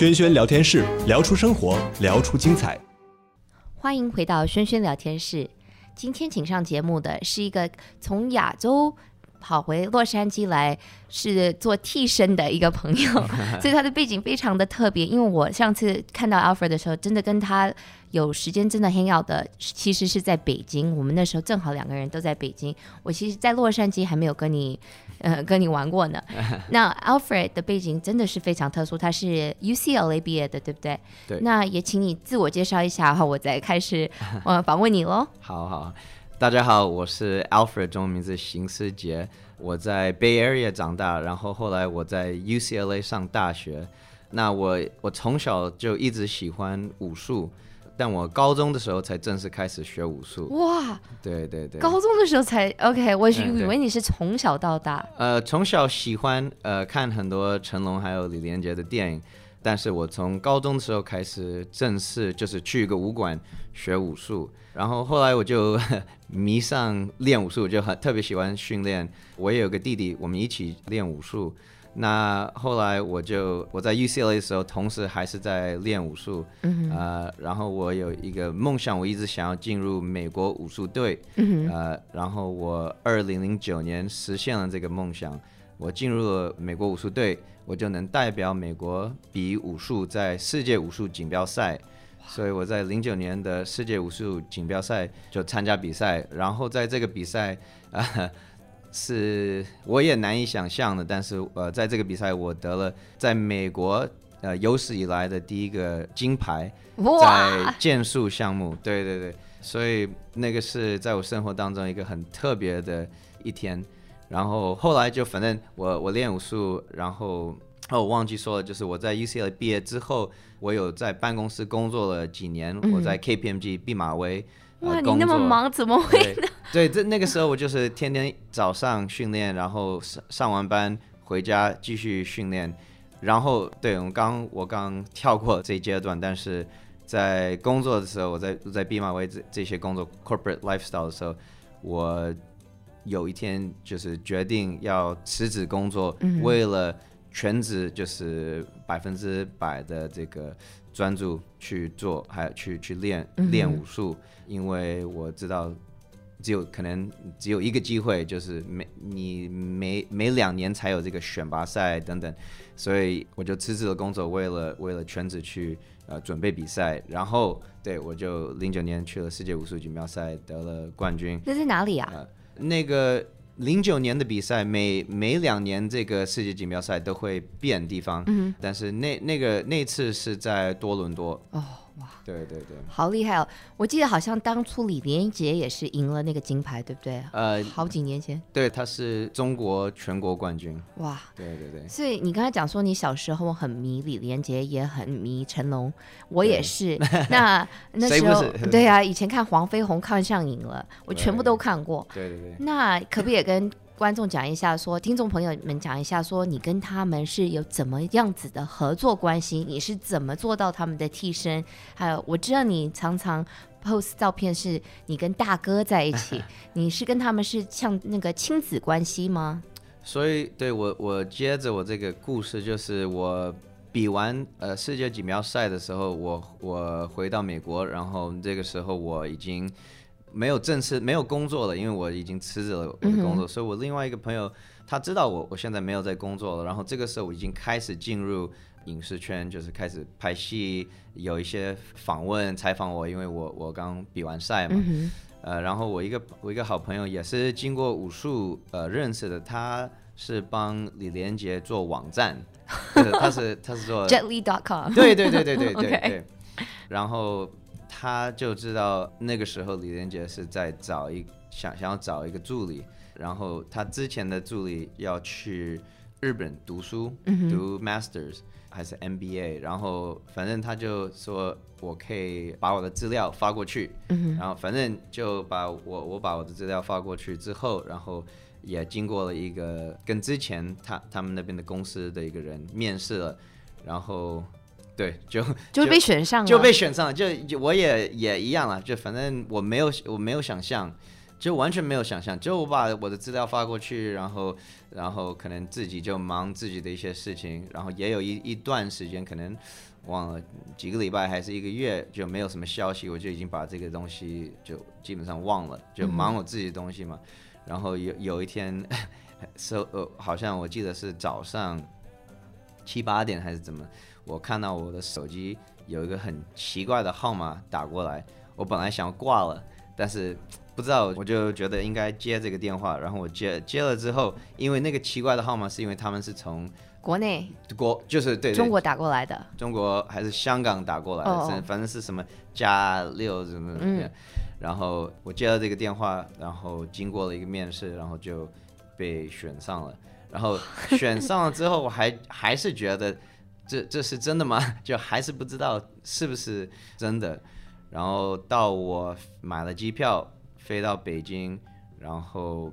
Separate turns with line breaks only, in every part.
轩轩聊天室，聊出生活，聊出精彩。
欢迎回到轩轩聊天室。今天请上节目的是一个从亚洲跑回洛杉矶来是做替身的一个朋友，所以他的背景非常的特别。因为我上次看到 Alfred 的时候，真的跟他有时间真的 hang out 的，其实是在北京。我们那时候正好两个人都在北京。我其实，在洛杉矶还没有跟你呃跟你玩过呢。那 Alfred 的背景真的是非常特殊，他是 UCLA 毕业的，对不对？
对。
那也请你自我介绍一下，然后我再开始 呃访问你喽。
好好。大家好，我是 Alfred，中文名字邢思杰。我在 Bay Area 长大，然后后来我在 UCLA 上大学。那我我从小就一直喜欢武术，但我高中的时候才正式开始学武术。
哇，
对对对，
高中的时候才 OK，我以为你是从小到大。
呃，从小喜欢呃看很多成龙还有李连杰的电影。但是我从高中的时候开始正式就是去一个武馆学武术，然后后来我就 迷上练武术，就很特别喜欢训练。我也有个弟弟，我们一起练武术。那后来我就我在 UCLA 的时候，同时还是在练武术。嗯呃，然后我有一个梦想，我一直想要进入美国武术队。嗯呃，然后我二零零九年实现了这个梦想，我进入了美国武术队。我就能代表美国比武术在世界武术锦标赛，所以我在零九年的世界武术锦标赛就参加比赛，然后在这个比赛啊、呃，是我也难以想象的，但是呃，在这个比赛我得了在美国呃有史以来的第一个金牌，在剑术项目，对对对，所以那个是在我生活当中一个很特别的一天。然后后来就反正我我练武术，然后哦我忘记说了，就是我在 UCLA 毕业之后，我有在办公室工作了几年，嗯、我在 KPMG 毕马威。哇，呃、你
那么忙怎么会呢？
对，这那个时候我就是天天早上训练，然后上上完班回家继续训练，然后对我刚我刚跳过这一阶段，但是在工作的时候，我在在毕马威这这些工作 corporate lifestyle 的时候，我。有一天就是决定要辞职工作，嗯、为了全职就是百分之百的这个专注去做，还有去去练练武术，因为我知道只有可能只有一个机会，就是每你每每两年才有这个选拔赛等等，所以我就辞职了工作，为了为了全职去呃准备比赛，然后对我就零九年去了世界武术锦标赛得了冠军。
那是哪里啊？呃
那个零九年的比赛，每每两年这个世界锦标赛都会变地方，嗯、但是那那个那次是在多伦多。哦。哇，对对对，
好厉害哦！我记得好像当初李连杰也是赢了那个金牌，对不对？呃，好几年前。
对，他是中国全国冠军。
哇，
对对对。
所以你刚才讲说你小时候很迷李连杰，也很迷成龙，我也是。那那时候，对啊，以前看黄飞鸿看上瘾了，我全部都看过。
对对对。
那可不可以跟？观众讲一下说，说听众朋友们讲一下，说你跟他们是有怎么样子的合作关系？你是怎么做到他们的替身？还有，我知道你常常 post 照片，是你跟大哥在一起，你是跟他们是像那个亲子关系吗？
所以，对我，我接着我这个故事，就是我比完呃世界锦标赛的时候，我我回到美国，然后这个时候我已经。没有正式没有工作了，因为我已经辞职了我的工作，嗯、所以我另外一个朋友他知道我我现在没有在工作了，然后这个时候我已经开始进入影视圈，就是开始拍戏，有一些访问采访我，因为我我刚比完赛嘛，嗯、呃，然后我一个我一个好朋友也是经过武术呃认识的，他是帮李连杰做网站，就是、他是他是做
Jetly.com，
对对对对对 对对，然后。他就知道那个时候李连杰是在找一想想要找一个助理，然后他之前的助理要去日本读书，嗯、读 masters 还是 MBA，然后反正他就说我可以把我的资料发过去，嗯、然后反正就把我我把我的资料发过去之后，然后也经过了一个跟之前他他们那边的公司的一个人面试了，然后。对，就
就被选上了，
就被选上了，就我也也一样了，就反正我没有我没有想象，就完全没有想象，就我把我的资料发过去，然后然后可能自己就忙自己的一些事情，然后也有一一段时间可能忘了几个礼拜还是一个月就没有什么消息，我就已经把这个东西就基本上忘了，就忙我自己的东西嘛。嗯、然后有有一天，收呃好像我记得是早上七八点还是怎么，我看到我的手机有一个很奇怪的号码打过来，我本来想要挂了，但是。不知道，我就觉得应该接这个电话，然后我接接了之后，因为那个奇怪的号码是因为他们是从
国内
国就是对，对
中国打过来的，
中国还是香港打过来的，哦、反正是什么加六什么，嗯、然后我接了这个电话，然后经过了一个面试，然后就被选上了，然后选上了之后，我还 还是觉得这这是真的吗？就还是不知道是不是真的，然后到我买了机票。飞到北京，然后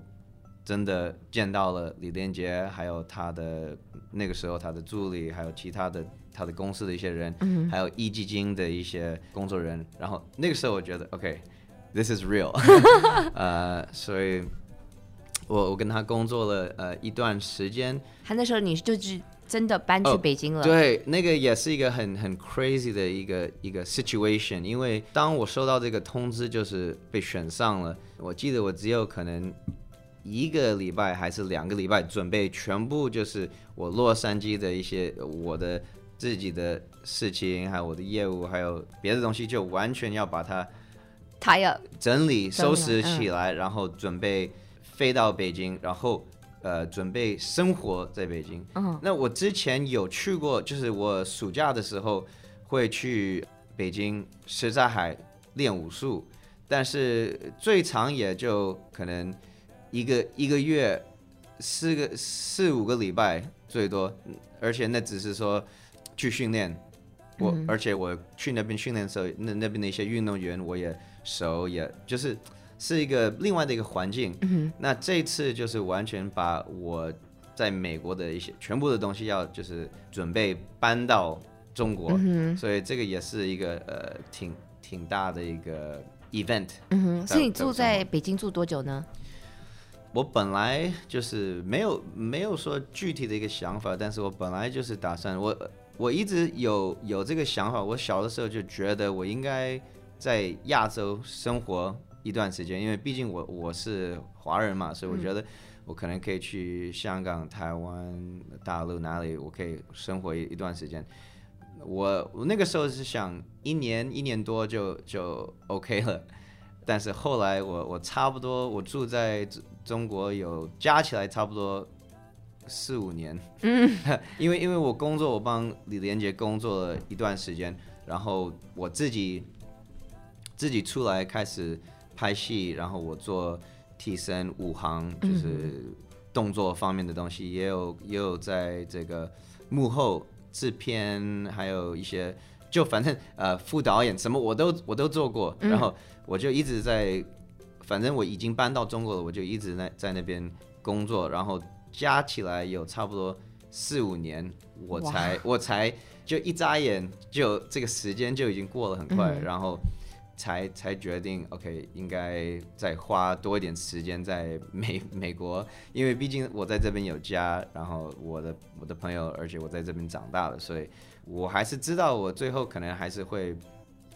真的见到了李连杰，还有他的那个时候他的助理，还有其他的他的公司的一些人，嗯、还有壹基金的一些工作人员。然后那个时候我觉得，OK，this、okay, is real，呃，所以我我跟他工作了呃一段时间。
他那时候你就是。真的搬去北京了。
Oh, 对，那个也是一个很很 crazy 的一个一个 situation。因为当我收到这个通知，就是被选上了。我记得我只有可能一个礼拜还是两个礼拜，准备全部就是我洛杉矶的一些我的自己的事情，还有我的业务，还有别的东西，就完全要把它整理收拾起来，然后准备飞到北京，然后。呃，准备生活在北京。Uh-huh. 那我之前有去过，就是我暑假的时候会去北京什刹海练武术，但是最长也就可能一个一个月，四个四五个礼拜最多，而且那只是说去训练。我、uh-huh. 而且我去那边训练的时候，那那边的一些运动员我也熟，也就是。是一个另外的一个环境，嗯，那这次就是完全把我在美国的一些全部的东西要就是准备搬到中国，嗯，所以这个也是一个呃挺挺大的一个 event。嗯哼，
所以你住在北京住多久呢？
我本来就是没有没有说具体的一个想法，但是我本来就是打算我我一直有有这个想法，我小的时候就觉得我应该在亚洲生活。一段时间，因为毕竟我我是华人嘛，所以我觉得我可能可以去香港、台湾、大陆哪里，我可以生活一一段时间。我我那个时候是想一年一年多就就 OK 了，但是后来我我差不多我住在中国有加起来差不多四五年，嗯，因为因为我工作我帮李连杰工作了一段时间，然后我自己自己出来开始。拍戏，然后我做替身、武行，就是动作方面的东西，嗯、也有也有在这个幕后制片，还有一些就反正呃副导演什么我都我都做过，然后我就一直在，反正我已经搬到中国了，我就一直在在那边工作，然后加起来有差不多四五年，我才我才就一眨眼就这个时间就已经过了很快，嗯、然后。才才决定，OK，应该再花多一点时间在美美国，因为毕竟我在这边有家，然后我的我的朋友，而且我在这边长大了，所以我还是知道我最后可能还是会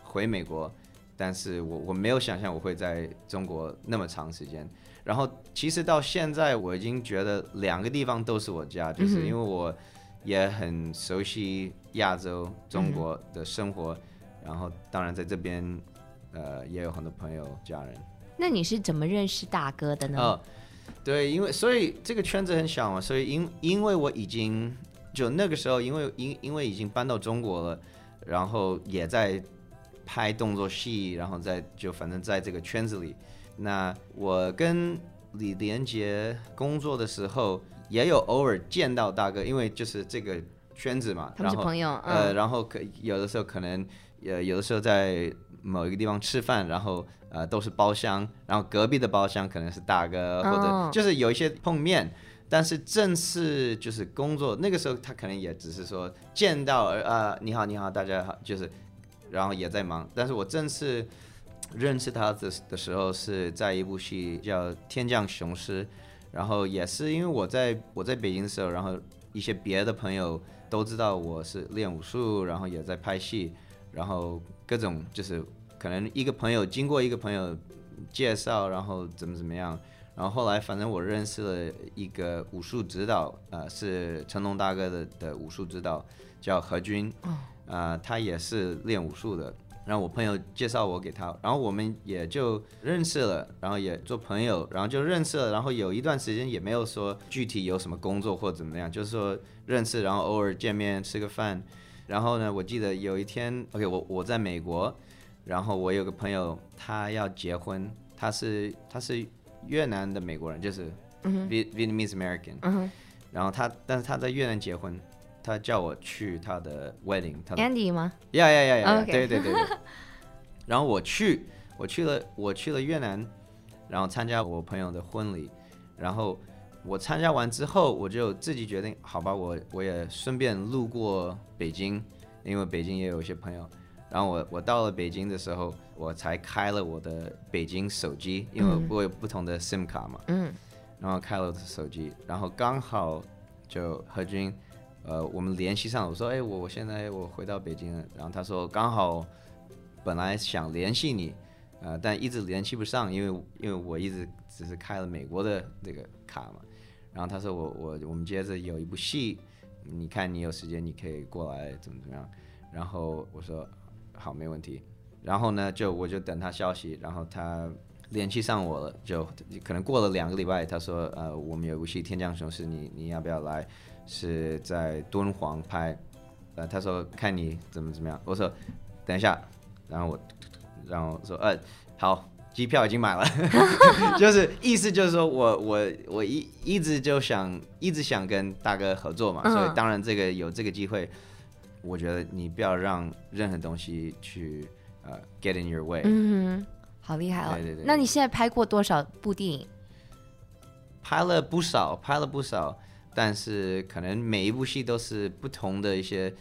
回美国，但是我我没有想象我会在中国那么长时间。然后其实到现在我已经觉得两个地方都是我家，就是因为我也很熟悉亚洲中国的生活，然后当然在这边。呃，也有很多朋友、家人。
那你是怎么认识大哥的呢？哦，
对，因为所以这个圈子很小嘛，所以因因为我已经就那个时候，因为因因为已经搬到中国了，然后也在拍动作戏，然后在就反正在这个圈子里，那我跟李连杰工作的时候，也有偶尔见到大哥，因为就是这个圈子嘛，
他们是朋友，
呃，嗯、然后可有的时候可能呃有的时候在。某一个地方吃饭，然后呃都是包厢，然后隔壁的包厢可能是大哥，或者就是有一些碰面，哦、但是正式就是工作那个时候，他可能也只是说见到呃你好你好大家好，就是然后也在忙，但是我正式认识他的的时候是在一部戏叫《天降雄狮》，然后也是因为我在我在北京的时候，然后一些别的朋友都知道我是练武术，然后也在拍戏，然后各种就是可能一个朋友经过一个朋友介绍，然后怎么怎么样，然后后来反正我认识了一个武术指导，呃，是成龙大哥的的武术指导，叫何军，呃，他也是练武术的。然后我朋友介绍我给他，然后我们也就认识了，然后也做朋友，然后就认识了，然后有一段时间也没有说具体有什么工作或怎么样，就是说认识，然后偶尔见面吃个饭。然后呢，我记得有一天，OK，我我在美国，然后我有个朋友他要结婚，他是他是越南的美国人，就是 Vietnamese American，然后他但是他在越南结婚。他叫我去他的 wedding，他的
Andy 吗？
呀呀呀呀！对对对对。然后我去，我去了，我去了越南，然后参加我朋友的婚礼。然后我参加完之后，我就自己决定，好吧，我我也顺便路过北京，因为北京也有一些朋友。然后我我到了北京的时候，我才开了我的北京手机，因为我有不同的 SIM 卡嘛。嗯。然后开了我的手机，然后刚好就何军。呃，我们联系上，我说，哎，我我现在我回到北京了，然后他说刚好，本来想联系你，呃，但一直联系不上，因为因为我一直只是开了美国的那个卡嘛，然后他说我我我们接着有一部戏，你看你有时间你可以过来怎么怎么样，然后我说好没问题，然后呢就我就等他消息，然后他联系上我了，就可能过了两个礼拜，他说呃我们有部戏《天降雄狮》，你你要不要来？是在敦煌拍，呃，他说看你怎么怎么样，我说等一下，然后我，然后说呃，好，机票已经买了，就是意思就是说我我我一一直就想一直想跟大哥合作嘛，所以当然这个有这个机会，我觉得你不要让任何东西去呃 get in your way。
嗯，好厉害哦。对对对。那你现在拍过多少部电影？
拍了不少，拍了不少。但是可能每一部戏都是不同的一些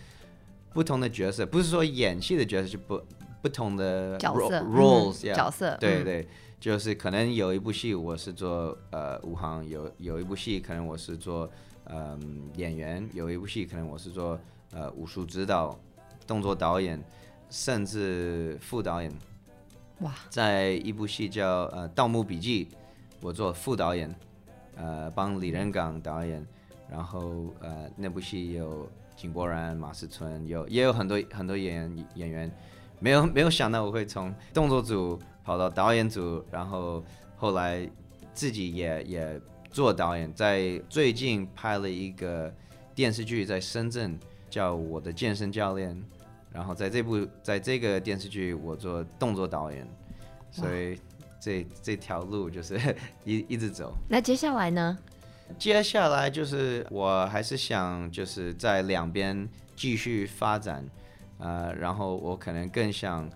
不同的角色，不是说演戏的角色，就不不同的
角色
roles、
角色。
对对，就是可能有一部戏我是做呃武行，有有一部戏可能我是做嗯、呃、演员，有一部戏可能我是做呃武术指导、动作导演，甚至副导演。
哇！
在一部戏叫呃《盗墓笔记》，我做副导演，呃帮李仁港导演。然后呃，那部戏有井柏然、马思纯，有也有很多很多演员演员，没有没有想到我会从动作组跑到导演组，然后后来自己也也做导演，在最近拍了一个电视剧在深圳，叫《我的健身教练》，然后在这部在这个电视剧我做动作导演，所以这这条路就是一一直走。
那接下来呢？
接下来就是我还是想就是在两边继续发展，呃，然后我可能更想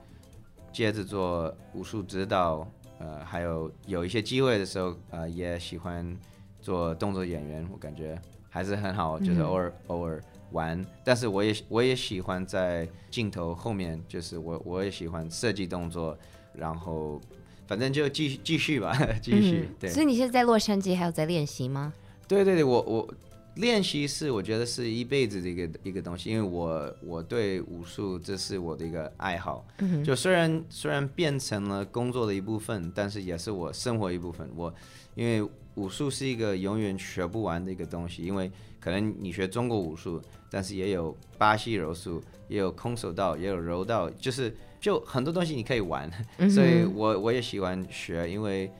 接着做武术指导，呃，还有有一些机会的时候，呃，也喜欢做动作演员，我感觉还是很好，就是偶尔、嗯、偶尔玩，但是我也我也喜欢在镜头后面，就是我我也喜欢设计动作，然后反正就继续继续吧，继续。嗯、对。
所以你现在在洛杉矶还有在练习吗？
对对对，我我练习是我觉得是一辈子的一个一个东西，因为我我对武术这是我的一个爱好，嗯、就虽然虽然变成了工作的一部分，但是也是我生活一部分。我因为武术是一个永远学不完的一个东西，因为可能你学中国武术，但是也有巴西柔术，也有空手道，也有柔道，就是就很多东西你可以玩，嗯、所以我我也喜欢学，因为。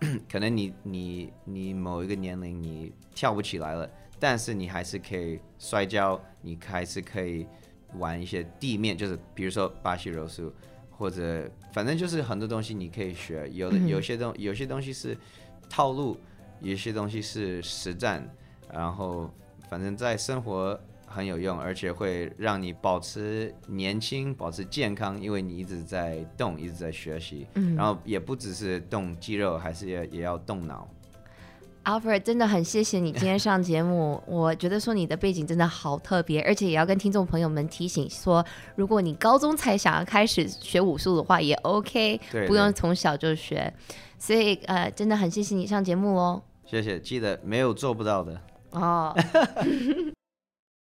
可能你你你某一个年龄你跳不起来了，但是你还是可以摔跤，你还是可以玩一些地面，就是比如说巴西柔术，或者反正就是很多东西你可以学。有的有些东有些东西是套路，有些东西是实战，然后反正在生活。很有用，而且会让你保持年轻、保持健康，因为你一直在动，一直在学习。嗯，然后也不只是动肌肉，还是也也要动脑。
Alfred，真的很谢谢你今天上节目。我觉得说你的背景真的好特别，而且也要跟听众朋友们提醒说，如果你高中才想要开始学武术的话，也 OK，
对，
不用从小就学。所以呃，真的很谢谢你上节目哦。
谢谢，记得没有做不到的。
哦。